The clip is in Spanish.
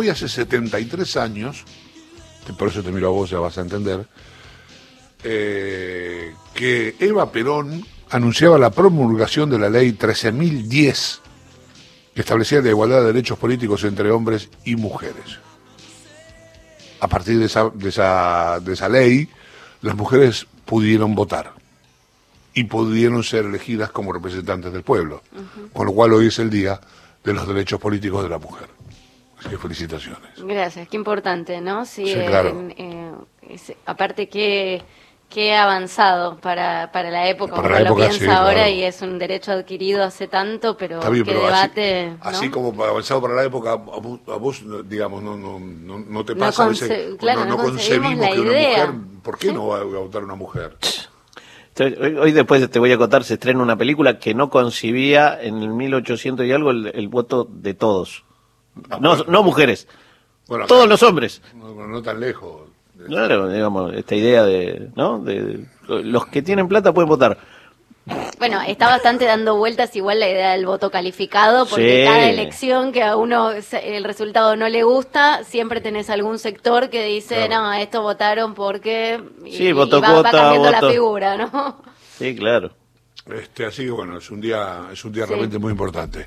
Hoy hace 73 años, por eso te miro a vos, ya vas a entender, eh, que Eva Perón anunciaba la promulgación de la ley 13.010, que establecía la igualdad de derechos políticos entre hombres y mujeres. A partir de esa, de esa, de esa ley, las mujeres pudieron votar y pudieron ser elegidas como representantes del pueblo, con lo cual hoy es el Día de los Derechos Políticos de la Mujer. Así que felicitaciones. Gracias, qué importante, ¿no? Sí, claro. Eh, aparte que que avanzado para, para la época, para la lo piensa ahora y es un derecho adquirido hace tanto, pero que debate... Así, como avanzado para la época, a vos, digamos, no, no, no, te pasa no ese, claro, no, concebimos que una mujer... ¿Por qué no va a votar una mujer? Hoy, después te voy a contar, se estrena una película que no concibía en el 1800 y algo el, voto de todos. Ah, no, no mujeres. todos los hombres. no tan lejos. Claro, digamos, esta idea de, ¿no? De, los que tienen plata pueden votar. Bueno, está bastante dando vueltas igual la idea del voto calificado, porque cada elección que a uno el resultado no le gusta, siempre tenés algún sector que dice, no, esto votaron porque... Sí, voto va, cambiando la figura, ¿no? Sí, claro. Este, así que bueno, es un día, es un día realmente muy importante.